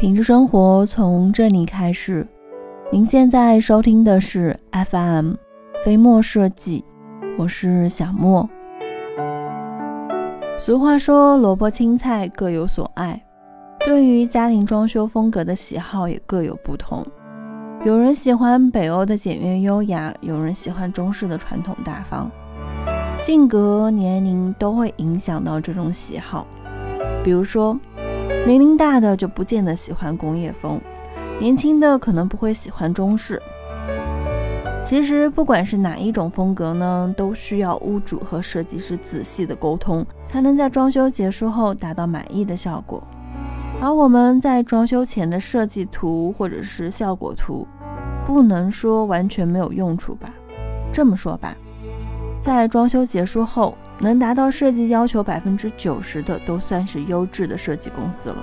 品质生活从这里开始。您现在收听的是 FM 飞墨设计，我是小莫。俗话说，萝卜青菜各有所爱。对于家庭装修风格的喜好也各有不同。有人喜欢北欧的简约优雅，有人喜欢中式的传统大方。性格、年龄都会影响到这种喜好。比如说，年龄大的就不见得喜欢工业风，年轻的可能不会喜欢中式。其实，不管是哪一种风格呢，都需要屋主和设计师仔细的沟通，才能在装修结束后达到满意的效果。而我们在装修前的设计图或者是效果图，不能说完全没有用处吧？这么说吧，在装修结束后，能达到设计要求百分之九十的，都算是优质的设计公司了。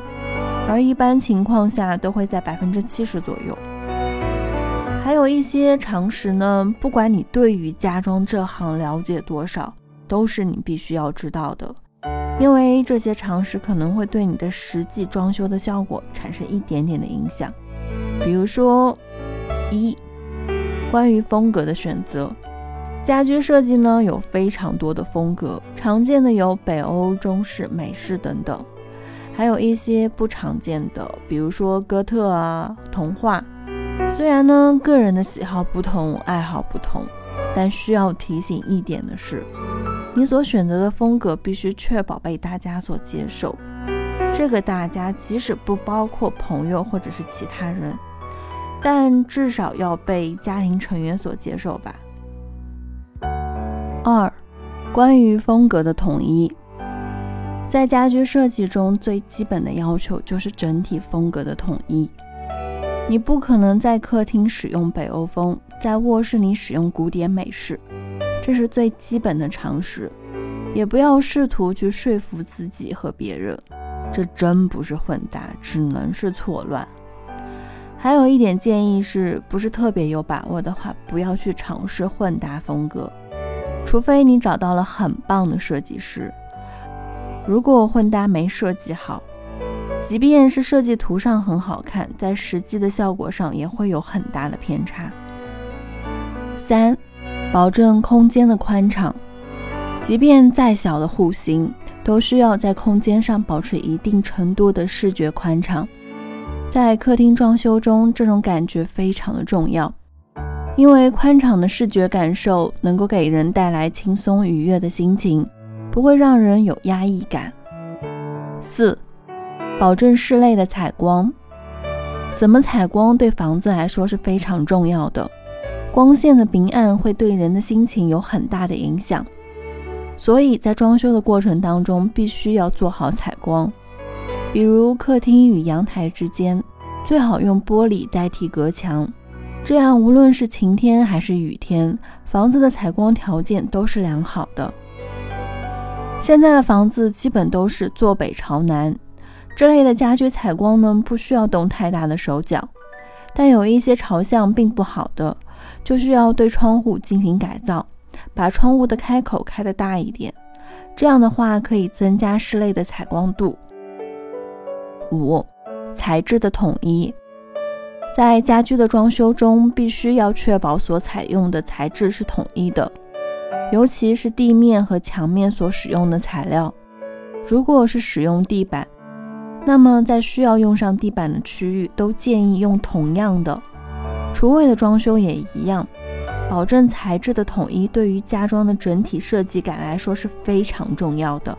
而一般情况下，都会在百分之七十左右。还有一些常识呢，不管你对于家装这行了解多少，都是你必须要知道的。因为这些常识可能会对你的实际装修的效果产生一点点的影响。比如说，一，关于风格的选择，家居设计呢有非常多的风格，常见的有北欧、中式、美式等等，还有一些不常见的，比如说哥特啊、童话。虽然呢个人的喜好不同，爱好不同，但需要提醒一点的是。你所选择的风格必须确保被大家所接受。这个大家即使不包括朋友或者是其他人，但至少要被家庭成员所接受吧。二，关于风格的统一，在家居设计中最基本的要求就是整体风格的统一。你不可能在客厅使用北欧风，在卧室里使用古典美式。这是最基本的常识，也不要试图去说服自己和别人，这真不是混搭，只能是错乱。还有一点建议是，不是特别有把握的话，不要去尝试混搭风格，除非你找到了很棒的设计师。如果混搭没设计好，即便是设计图上很好看，在实际的效果上也会有很大的偏差。三。保证空间的宽敞，即便再小的户型，都需要在空间上保持一定程度的视觉宽敞。在客厅装修中，这种感觉非常的重要，因为宽敞的视觉感受能够给人带来轻松愉悦的心情，不会让人有压抑感。四，保证室内的采光，怎么采光对房子来说是非常重要的。光线的明暗会对人的心情有很大的影响，所以在装修的过程当中，必须要做好采光。比如客厅与阳台之间，最好用玻璃代替隔墙，这样无论是晴天还是雨天，房子的采光条件都是良好的。现在的房子基本都是坐北朝南，这类的家居采光呢，不需要动太大的手脚，但有一些朝向并不好的。就需要对窗户进行改造，把窗户的开口开得大一点，这样的话可以增加室内的采光度。五、材质的统一，在家居的装修中，必须要确保所采用的材质是统一的，尤其是地面和墙面所使用的材料。如果是使用地板，那么在需要用上地板的区域，都建议用同样的。厨卫的装修也一样，保证材质的统一，对于家装的整体设计感来说是非常重要的。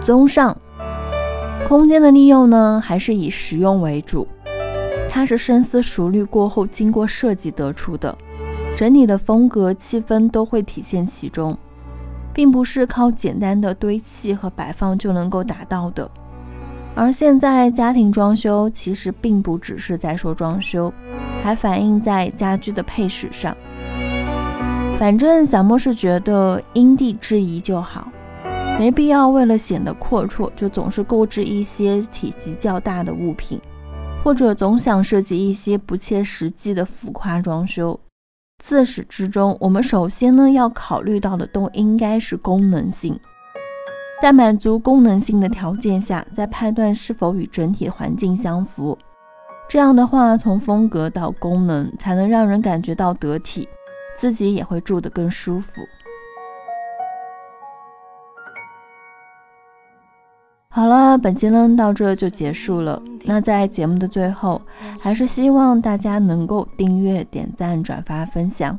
综上，空间的利用呢，还是以实用为主，它是深思熟虑过后经过设计得出的，整体的风格气氛都会体现其中，并不是靠简单的堆砌和摆放就能够达到的。而现在家庭装修其实并不只是在说装修，还反映在家居的配饰上。反正小莫是觉得因地制宜就好，没必要为了显得阔绰就总是购置一些体积较大的物品，或者总想设计一些不切实际的浮夸装修。自始至终，我们首先呢要考虑到的都应该是功能性。在满足功能性的条件下，再判断是否与整体环境相符。这样的话，从风格到功能，才能让人感觉到得体，自己也会住得更舒服。好了，本期呢到这就结束了。那在节目的最后，还是希望大家能够订阅、点赞、转发、分享。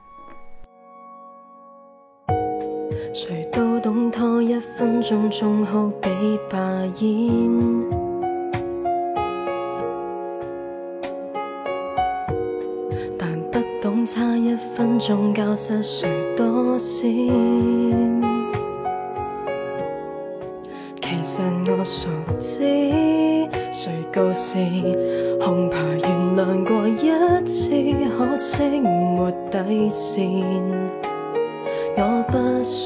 谁都懂拖一分钟仲好比罢演，但不懂差一分钟教失谁多先。其实我熟知，谁告示，恐怕原谅过一次，可惜没底线。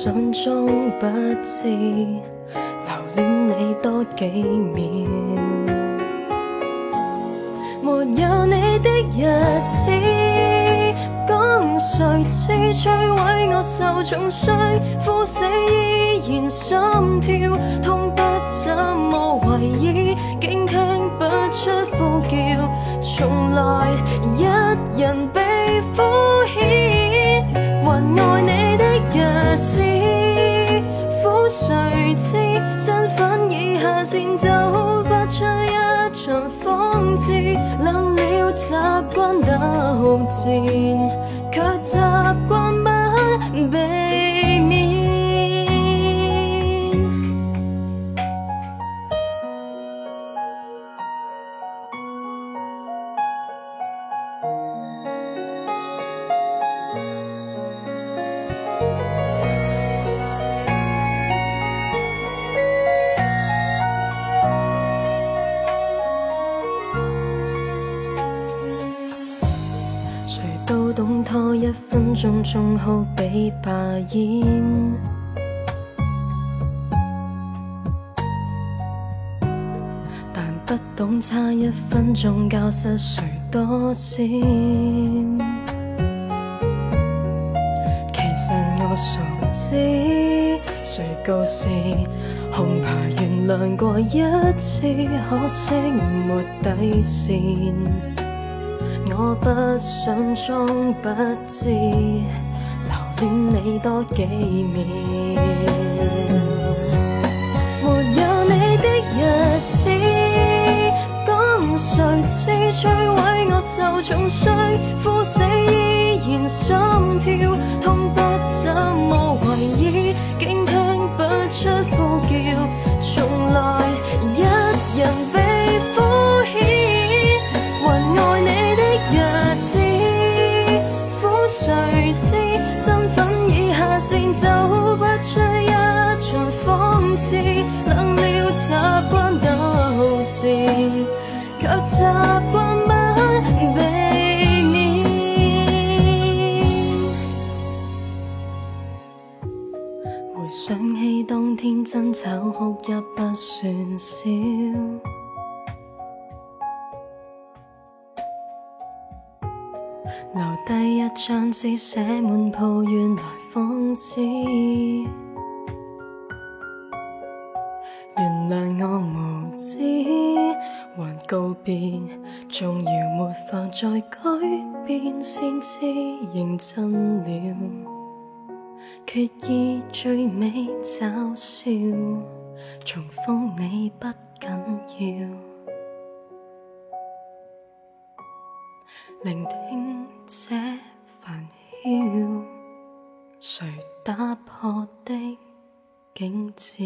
心中不知，留恋你多几秒。没有你的日子，讲谁知摧毁我受重伤，呼死依然心跳，痛不怎么为意，竟听不出呼叫，从来一人悲惯斗战，却种种好比罢演，但不懂差一分钟教失谁多先。其实我熟知，谁告示，恐怕原谅过一次，可惜没底线。我不想装不知，留恋你多几秒。没有你的日子，讲谁知摧毁我受重伤，呼死依然心跳，痛不怎么为战，却习惯不避免。回想起当天争吵，哭泣不算少，留低一张纸，写满抱怨来放肆。告别，纵摇没法再改变，先知认真了，决意最美嘲笑，重逢你不紧要，聆听这烦嚣，谁打破的景致？